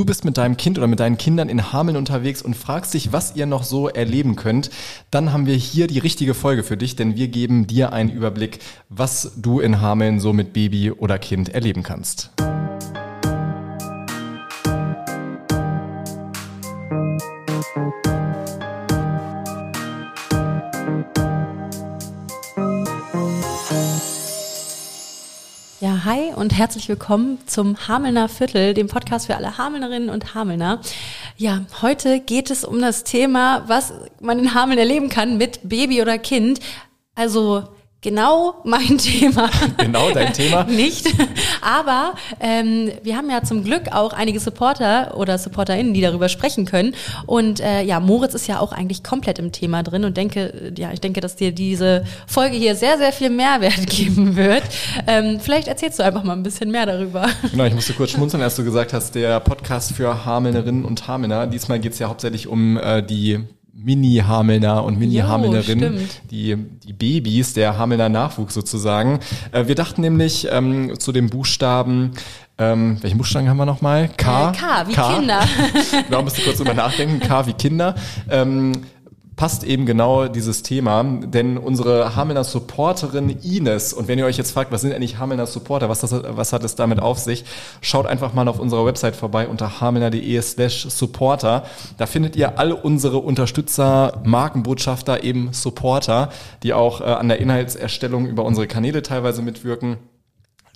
Du bist mit deinem Kind oder mit deinen Kindern in Hameln unterwegs und fragst dich, was ihr noch so erleben könnt. Dann haben wir hier die richtige Folge für dich, denn wir geben dir einen Überblick, was du in Hameln so mit Baby oder Kind erleben kannst. Ja, hi und herzlich willkommen zum Hamelner Viertel, dem Podcast für alle Hamelnerinnen und Hamelner. Ja, heute geht es um das Thema, was man in Hameln erleben kann mit Baby oder Kind. Also genau mein Thema. Genau dein Thema. Nicht. Aber ähm, wir haben ja zum Glück auch einige Supporter oder SupporterInnen, die darüber sprechen können. Und äh, ja, Moritz ist ja auch eigentlich komplett im Thema drin und denke, ja, ich denke, dass dir diese Folge hier sehr, sehr viel Mehrwert geben wird. Ähm, vielleicht erzählst du einfach mal ein bisschen mehr darüber. Genau, ich musste kurz schmunzeln, als du gesagt hast, der Podcast für Hamelnerinnen und Hamelner. Diesmal geht es ja hauptsächlich um äh, die Mini-Hamelner und Mini-Hamelnerinnen, die, die Babys, der Hamelner Nachwuchs sozusagen. Äh, wir dachten nämlich ähm, zu dem Buchstaben, ähm, welchen Buchstaben haben wir nochmal? K. Äh, K, wie K. Kinder. genau, musst du kurz drüber nachdenken. K wie Kinder. Ähm, passt eben genau dieses Thema, denn unsere Hamelner Supporterin Ines, und wenn ihr euch jetzt fragt, was sind eigentlich Hamelner Supporter, was, das, was hat es damit auf sich, schaut einfach mal auf unserer Website vorbei unter hamelner.de slash supporter. Da findet ihr alle unsere Unterstützer, Markenbotschafter, eben Supporter, die auch äh, an der Inhaltserstellung über unsere Kanäle teilweise mitwirken.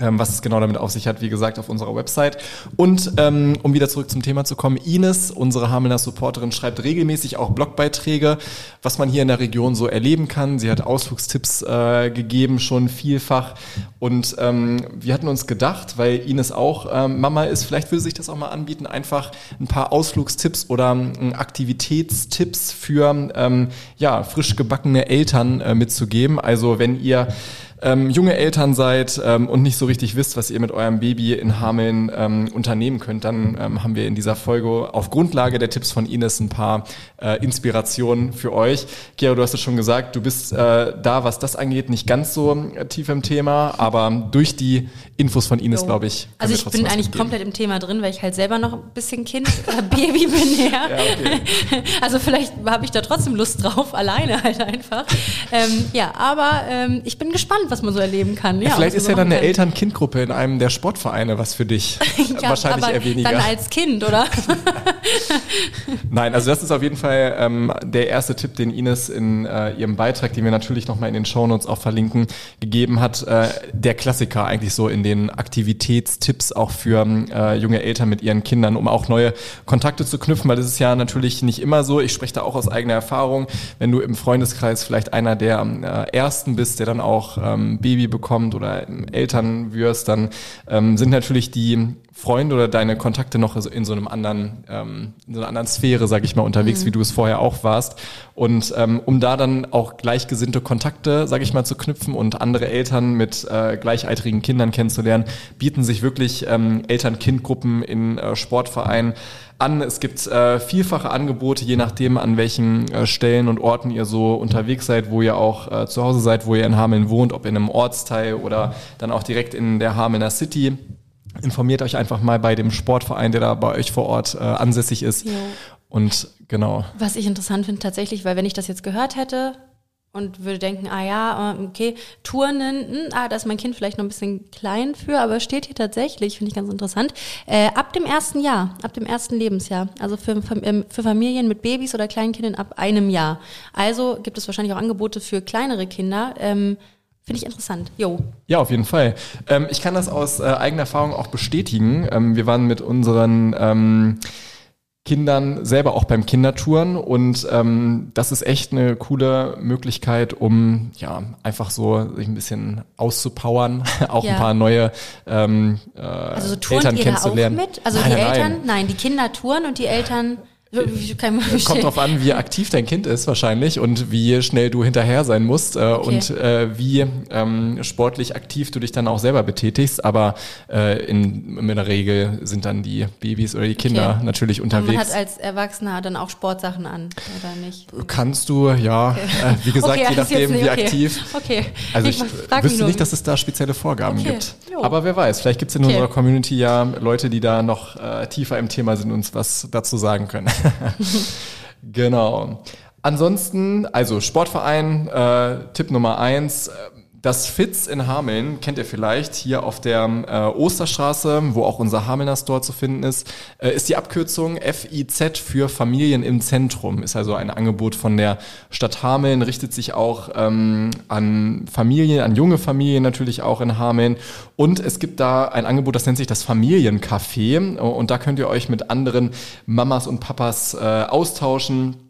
Ähm, was es genau damit auf sich hat, wie gesagt, auf unserer Website. Und ähm, um wieder zurück zum Thema zu kommen, Ines, unsere Hamelner Supporterin, schreibt regelmäßig auch Blogbeiträge, was man hier in der Region so erleben kann. Sie hat Ausflugstipps äh, gegeben, schon vielfach. Und ähm, wir hatten uns gedacht, weil Ines auch ähm, Mama ist, vielleicht würde sich das auch mal anbieten, einfach ein paar Ausflugstipps oder ähm, Aktivitätstipps für ähm, ja, frisch gebackene Eltern äh, mitzugeben. Also wenn ihr ähm, junge Eltern seid ähm, und nicht so richtig wisst, was ihr mit eurem Baby in Hameln ähm, unternehmen könnt, dann ähm, haben wir in dieser Folge auf Grundlage der Tipps von Ines ein paar äh, Inspirationen für euch. Gero, du hast es schon gesagt, du bist äh, da, was das angeht, nicht ganz so äh, tief im Thema, aber durch die Infos von Ines, glaube ich. Also ich bin eigentlich komplett im Thema drin, weil ich halt selber noch ein bisschen Kind, äh, Baby bin. Ja. ja okay. Also vielleicht habe ich da trotzdem Lust drauf, alleine halt einfach. Ähm, ja, aber ähm, ich bin gespannt, was man so erleben kann. Ja, vielleicht ist ja dann eine Eltern-Kind-Gruppe in einem der Sportvereine was für dich. ja, Wahrscheinlich eher weniger. Dann als Kind, oder? Nein, also das ist auf jeden Fall ähm, der erste Tipp, den Ines in äh, ihrem Beitrag, den wir natürlich nochmal in den Shownotes auch verlinken, gegeben hat. Äh, der Klassiker eigentlich so in den Aktivitätstipps auch für äh, junge Eltern mit ihren Kindern, um auch neue Kontakte zu knüpfen, weil das ist ja natürlich nicht immer so. Ich spreche da auch aus eigener Erfahrung. Wenn du im Freundeskreis vielleicht einer der äh, Ersten bist, der dann auch ähm, Baby bekommt oder Eltern wirst, dann ähm, sind natürlich die Freunde oder deine Kontakte noch in so einem anderen, ähm, in so einer anderen Sphäre, sag ich mal, unterwegs, mhm. wie du es vorher auch warst. Und ähm, um da dann auch gleichgesinnte Kontakte, sag ich mal, zu knüpfen und andere Eltern mit äh, gleichaltrigen Kindern kennenzulernen, bieten sich wirklich ähm, Eltern-Kind-Gruppen in äh, Sportvereinen an. Es gibt äh, vielfache Angebote, je nachdem, an welchen äh, Stellen und Orten ihr so unterwegs seid, wo ihr auch äh, zu Hause seid, wo ihr in Hameln wohnt, ob in einem Ortsteil oder dann auch direkt in der Hamelner City informiert euch einfach mal bei dem Sportverein, der da bei euch vor Ort äh, ansässig ist. Ja. Und genau. Was ich interessant finde tatsächlich, weil wenn ich das jetzt gehört hätte und würde denken, ah ja, äh, okay, Turnen, hm, ah, da ist mein Kind vielleicht noch ein bisschen klein für, aber steht hier tatsächlich, finde ich ganz interessant, äh, ab dem ersten Jahr, ab dem ersten Lebensjahr, also für, ähm, für Familien mit Babys oder Kleinkindern ab einem Jahr. Also gibt es wahrscheinlich auch Angebote für kleinere Kinder. Ähm, Finde ich interessant. Jo. Ja, auf jeden Fall. Ähm, ich kann das aus äh, eigener Erfahrung auch bestätigen. Ähm, wir waren mit unseren ähm, Kindern selber auch beim Kindertouren und ähm, das ist echt eine coole Möglichkeit, um ja einfach so sich ein bisschen auszupowern, auch ja. ein paar neue ähm, äh, also so Eltern kennenzulernen. Auch mit? Also nein, die nein, Eltern, nein. die Kinder touren und die Eltern Kommt drauf an, wie aktiv dein Kind ist wahrscheinlich und wie schnell du hinterher sein musst äh, Okay. und äh, wie ähm, sportlich aktiv du dich dann auch selber betätigst. Aber äh, in, in der Regel sind dann die Babys oder die Kinder Okay. natürlich Und man unterwegs. hat als Erwachsener dann auch Sportsachen an, oder nicht? Kannst du, ja, äh, wie gesagt, Okay, je jetzt nachdem, wie okay. aktiv. Okay. Also Ich ich wüsste nur. nicht, dass es da spezielle Vorgaben Okay, gibt. jo. Aber wer weiß, vielleicht gibt es in Okay. unserer Community ja Leute, die da noch äh, tiefer im Thema sind und uns was dazu sagen können. Genau. Ansonsten, also Sportverein, äh, Tipp Nummer eins. Das Fitz in Hameln kennt ihr vielleicht hier auf der äh, Osterstraße, wo auch unser Hamelner Store zu finden ist, äh, ist die Abkürzung FIZ für Familien im Zentrum. Ist also ein Angebot von der Stadt Hameln, richtet sich auch ähm, an Familien, an junge Familien natürlich auch in Hameln. Und es gibt da ein Angebot, das nennt sich das Familiencafé. Und da könnt ihr euch mit anderen Mamas und Papas äh, austauschen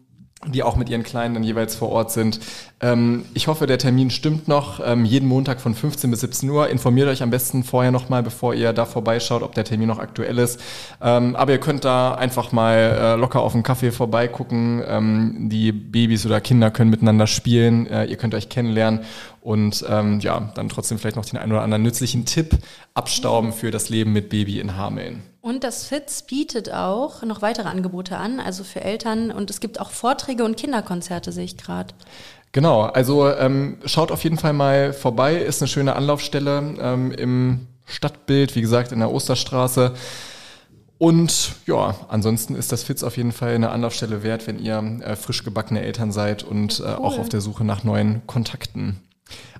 die auch mit ihren Kleinen dann jeweils vor Ort sind. Ähm, ich hoffe, der Termin stimmt noch. Ähm, jeden Montag von 15 bis 17 Uhr. Informiert euch am besten vorher nochmal, bevor ihr da vorbeischaut, ob der Termin noch aktuell ist. Ähm, aber ihr könnt da einfach mal äh, locker auf einen Kaffee vorbeigucken. Ähm, die Babys oder Kinder können miteinander spielen. Äh, ihr könnt euch kennenlernen und ähm, ja, dann trotzdem vielleicht noch den einen oder anderen nützlichen Tipp abstauben für das Leben mit Baby in Hameln. Und das FITZ bietet auch noch weitere Angebote an, also für Eltern. Und es gibt auch Vorträge und Kinderkonzerte, sehe ich gerade. Genau, also ähm, schaut auf jeden Fall mal vorbei, ist eine schöne Anlaufstelle ähm, im Stadtbild, wie gesagt, in der Osterstraße. Und ja, ansonsten ist das Fitz auf jeden Fall eine Anlaufstelle wert, wenn ihr äh, frisch gebackene Eltern seid und äh, auch auf der Suche nach neuen Kontakten.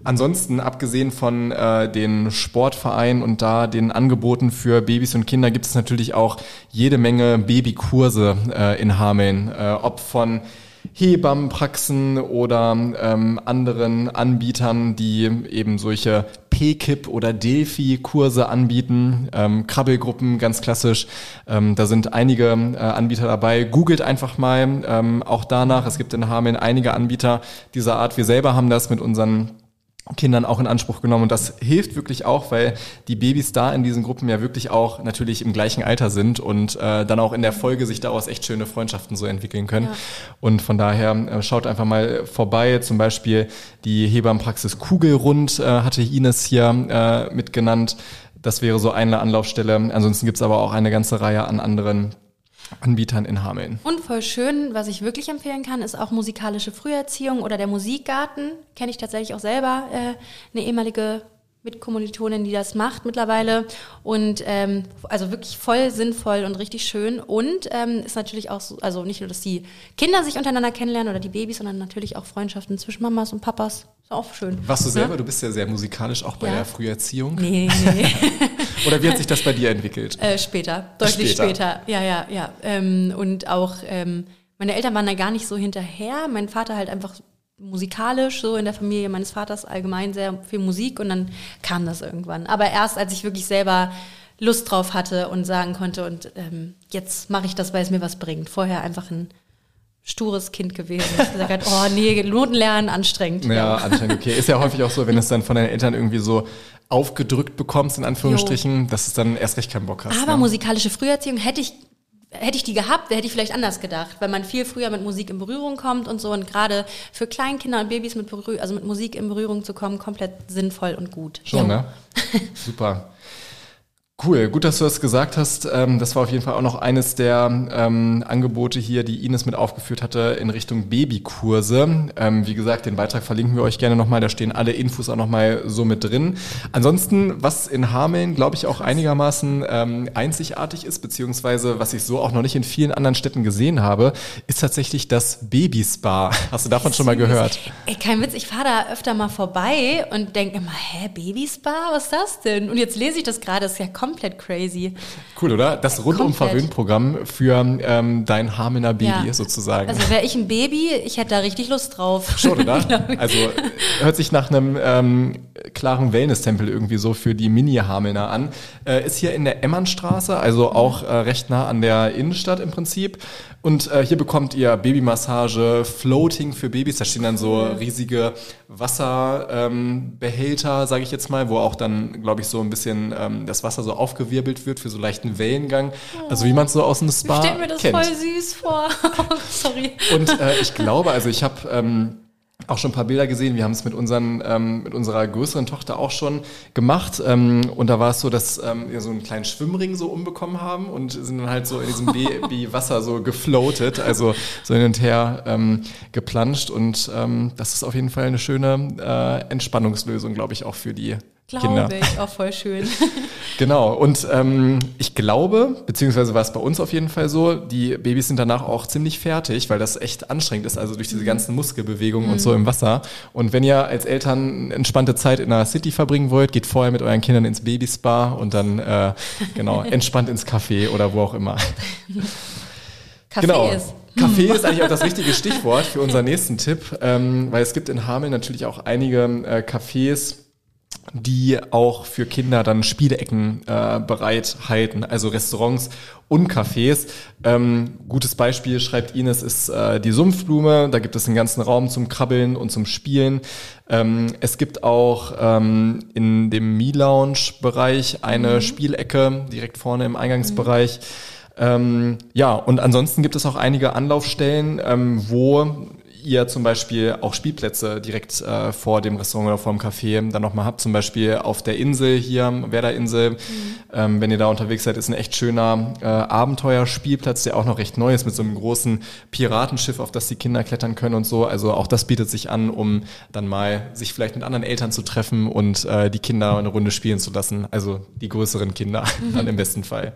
Ansonsten, abgesehen von äh, den Sportvereinen und da den Angeboten für Babys und Kinder, gibt es natürlich auch jede Menge Babykurse äh, in Hameln. Äh, ob von Hebammenpraxen oder ähm, anderen Anbietern, die eben solche PKIP oder Delphi-Kurse anbieten, ähm, Krabbelgruppen, ganz klassisch. Ähm, da sind einige äh, Anbieter dabei. Googelt einfach mal ähm, auch danach. Es gibt in Hameln einige Anbieter dieser Art. Wir selber haben das mit unseren Kindern auch in Anspruch genommen und das hilft wirklich auch, weil die Babys da in diesen Gruppen ja wirklich auch natürlich im gleichen Alter sind und äh, dann auch in der Folge sich daraus echt schöne Freundschaften so entwickeln können. Ja. Und von daher äh, schaut einfach mal vorbei, zum Beispiel die Hebammenpraxis Kugelrund äh, hatte Ines hier äh, mitgenannt. Das wäre so eine Anlaufstelle. Ansonsten gibt's aber auch eine ganze Reihe an anderen Anbietern in Hameln. Und voll schön, was ich wirklich empfehlen kann, ist auch musikalische Früherziehung oder der Musikgarten. Kenne ich tatsächlich auch selber äh, eine ehemalige Mitkommilitonin, die das macht mittlerweile. Und ähm, also wirklich voll sinnvoll und richtig schön. Und ähm, ist natürlich auch so, also nicht nur, dass die Kinder sich untereinander kennenlernen oder die Babys, sondern natürlich auch Freundschaften zwischen Mamas und Papas. Ist auch schön. Warst du selber, du bist ja sehr musikalisch auch bei Ja. der Früherziehung. Nee, nee. Oder wie hat sich das bei dir entwickelt? Äh, später, deutlich Später. später. Ja, ja, ja. Ähm, und auch ähm, meine Eltern waren da gar nicht so hinterher. Mein Vater halt einfach musikalisch, so in der Familie meines Vaters allgemein sehr viel Musik und dann kam das irgendwann. Aber erst als ich wirklich selber Lust drauf hatte und sagen konnte und ähm, jetzt mache ich das, weil es mir was bringt. Vorher einfach ein stures Kind gewesen, das gesagt hat, oh nee, Noten lernen, anstrengend. Ja, anscheinend okay. Ist ja häufig auch so, wenn es dann von deinen Eltern irgendwie so aufgedrückt bekommst, in Anführungsstrichen, dass es dann erst recht keinen Bock hast. Aber ne? musikalische Früherziehung hätte ich hätte ich die gehabt, hätte ich vielleicht anders gedacht, weil man viel früher mit Musik in Berührung kommt und so und gerade für Kleinkinder und Babys mit Berühr also mit Musik in Berührung zu kommen, komplett sinnvoll und gut. Schon, Ja. ne? Super. Cool, gut, dass du das gesagt hast. Ähm, das war auf jeden Fall auch noch eines der ähm, Angebote hier, die Ines mit aufgeführt hatte in Richtung Babykurse. Ähm, wie gesagt, den Beitrag verlinken wir euch gerne nochmal. Da stehen alle Infos auch nochmal so mit drin. Ansonsten, was in Hameln, glaube ich, auch einigermaßen ähm, einzigartig ist, beziehungsweise was ich so auch noch nicht in vielen anderen Städten gesehen habe, ist tatsächlich das Babyspa. Hast du davon schon mal gehört? Ey, kein Witz, ich fahre da öfter mal vorbei und denke immer, hä, Babyspa, was ist das denn? Und jetzt lese ich das gerade, das ist ja komplett crazy. Cool, oder? Das rundum. Verwöhnprogramm für ähm, dein Hamelner Baby Ja. sozusagen. Also wäre ich ein Baby, ich hätte da richtig Lust drauf. Schon, oder? Also hört sich nach einem ähm, klaren Wellness-Tempel irgendwie so für die Mini-Hamelner an. Äh, ist hier in der Emmernstraße, also auch äh, recht nah an der Innenstadt im Prinzip. Und äh, hier bekommt ihr Babymassage, Floating für Babys. Da stehen dann so riesige Wasserbehälter, ähm, sage ich jetzt mal, wo auch dann, glaube ich, so ein bisschen ähm, das Wasser so aufgewirbelt wird für so leichten Wellengang. Also wie man es so aus dem Spa Stell mir das kennt. voll süß vor. Sorry. Und äh, ich glaube, also ich habe ähm, auch schon ein paar Bilder gesehen. Wir haben es mit, unseren, ähm, mit unserer größeren Tochter auch schon gemacht. Ähm, und da war es so, dass ähm, wir so einen kleinen Schwimmring so umbekommen haben und sind dann halt so in diesem Baby-Wasser so gefloatet, also so hin und her ähm, geplanscht. Und ähm, das ist auf jeden Fall eine schöne äh, Entspannungslösung, glaube ich, auch für die Kinder. Glaube ich, auch voll schön. Genau, und ähm, ich glaube, beziehungsweise war es bei uns auf jeden Fall so, die Babys sind danach auch ziemlich fertig, weil das echt anstrengend ist, also durch diese ganzen Muskelbewegungen und so im Wasser. Und wenn ihr als Eltern entspannte Zeit in der City verbringen wollt, geht vorher mit euren Kindern ins Babyspa und dann äh, genau entspannt ins Café oder wo auch immer. Kaffee Genau. ist. Kaffee ist eigentlich auch das richtige Stichwort für unseren nächsten Tipp, ähm, weil es gibt in Hameln natürlich auch einige äh, Cafés, die auch für Kinder dann Spielecken äh, bereithalten, also Restaurants und Cafés. Ähm, gutes Beispiel, schreibt Ines, ist äh, die Sumpfblume. Da gibt es einen ganzen Raum zum Krabbeln und zum Spielen. Ähm, es gibt auch ähm, in dem Me-Lounge-Bereich eine Spielecke direkt vorne im Eingangsbereich. Ähm, ja, und ansonsten gibt es auch einige Anlaufstellen, ähm, wo ihr zum Beispiel auch Spielplätze direkt äh, vor dem Restaurant oder vor dem Café dann nochmal habt. Zum Beispiel auf der Insel hier, Werderinsel. Ähm, wenn ihr da unterwegs seid, ist ein echt schöner äh, Abenteuerspielplatz, der auch noch recht neu ist mit so einem großen Piratenschiff, auf das die Kinder klettern können und so. Also auch das bietet sich an, um dann mal sich vielleicht mit anderen Eltern zu treffen und äh, die Kinder eine Runde spielen zu lassen. Also die größeren Kinder dann im besten Fall.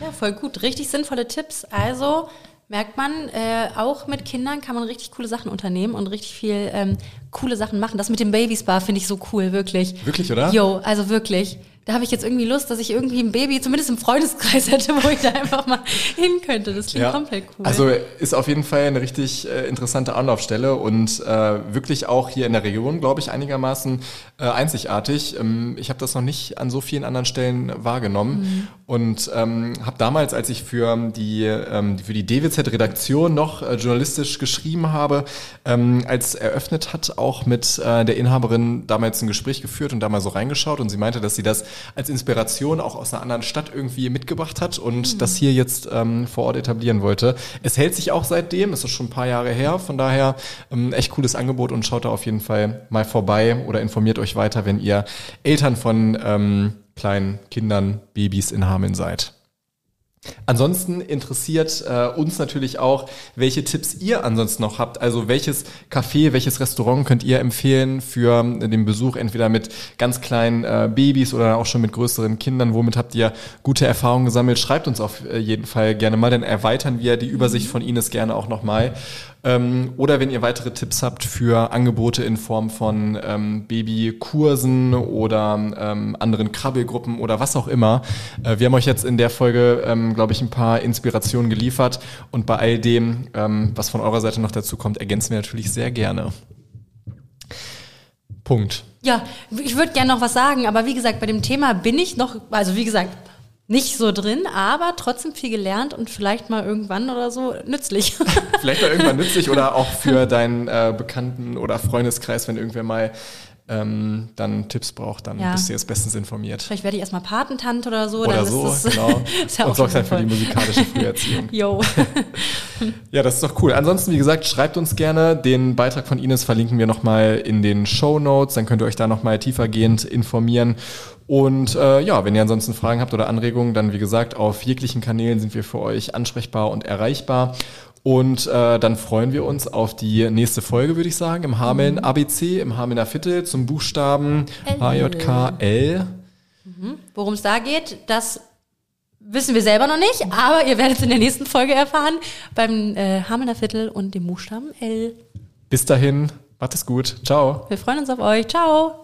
Ja, voll gut. Richtig sinnvolle Tipps. Also merkt man, äh, auch mit Kindern kann man richtig coole Sachen unternehmen und richtig viel ähm, coole Sachen machen. Das mit dem Babyspa finde ich so cool, wirklich. Wirklich, oder? Jo, also wirklich. Da habe ich jetzt irgendwie Lust, dass ich irgendwie ein Baby, zumindest im Freundeskreis hätte, wo ich da einfach mal hin könnte. Das klingt komplett cool. Also ist auf jeden Fall eine richtig äh, interessante Anlaufstelle und äh, wirklich auch hier in der Region, glaube ich, einigermaßen äh, einzigartig. Ähm, ich habe das noch nicht an so vielen anderen Stellen wahrgenommen Mhm. und ähm, habe damals, als ich für die ähm, für die DWZ-Redaktion noch äh, journalistisch geschrieben habe, ähm, als eröffnet hat, auch mit äh, der Inhaberin damals ein Gespräch geführt und da mal so reingeschaut und sie meinte, dass sie das als Inspiration auch aus einer anderen Stadt irgendwie mitgebracht hat und das hier jetzt ähm, vor Ort etablieren wollte. Es hält sich auch seitdem, es ist schon ein paar Jahre her, von daher ähm, echt cooles Angebot und schaut da auf jeden Fall mal vorbei oder informiert euch weiter, wenn ihr Eltern von ähm, kleinen Kindern, Babys in Hameln seid. Ansonsten interessiert äh, uns natürlich auch, welche Tipps ihr ansonsten noch habt. Also welches Café, welches Restaurant könnt ihr empfehlen für den Besuch entweder mit ganz kleinen äh, Babys oder auch schon mit größeren Kindern? Womit habt ihr gute Erfahrungen gesammelt? Schreibt uns auf äh, jeden Fall gerne mal, dann erweitern wir die Übersicht von Ines gerne auch nochmal. Ähm, oder wenn ihr weitere Tipps habt für Angebote in Form von ähm, Babykursen oder ähm, anderen Krabbelgruppen oder was auch immer. Äh, wir haben euch jetzt in der Folge, ähm, glaube ich, ein paar Inspirationen geliefert und bei all dem, ähm, was von eurer Seite noch dazu kommt, ergänzen wir natürlich sehr gerne. Punkt. Ja, ich würde gerne noch was sagen, aber wie gesagt, bei dem Thema bin ich noch, also wie gesagt, nicht so drin, aber trotzdem viel gelernt und vielleicht mal irgendwann oder so nützlich. Vielleicht mal irgendwann nützlich oder auch für deinen äh, Bekannten- oder Freundeskreis, wenn irgendwer mal ähm, dann Tipps braucht, dann Ja. bist du jetzt bestens informiert. vielleicht werde ich erstmal Patentante oder so. Oder so, das, genau. ist ja und auch sorgst schon dann für die musikalische Früherziehung. Jo. Ja, das ist doch cool. Ansonsten, wie gesagt, schreibt uns gerne. Den Beitrag von Ines verlinken wir nochmal in den Show Notes. Dann könnt ihr euch da nochmal tiefergehend informieren. Und äh, ja, wenn ihr ansonsten Fragen habt oder Anregungen, dann wie gesagt, auf jeglichen Kanälen sind wir für euch ansprechbar und erreichbar. Und äh, dann freuen wir uns auf die nächste Folge, würde ich sagen, im Hameln ABC, im Hamelner Viertel zum Buchstaben L. HJKL. Worum es da geht, das wissen wir selber noch nicht, aber ihr werdet es in der nächsten Folge erfahren beim äh, Hamelner Viertel und dem Buchstaben L. Bis dahin, macht es gut. Ciao. Wir freuen uns auf euch. Ciao.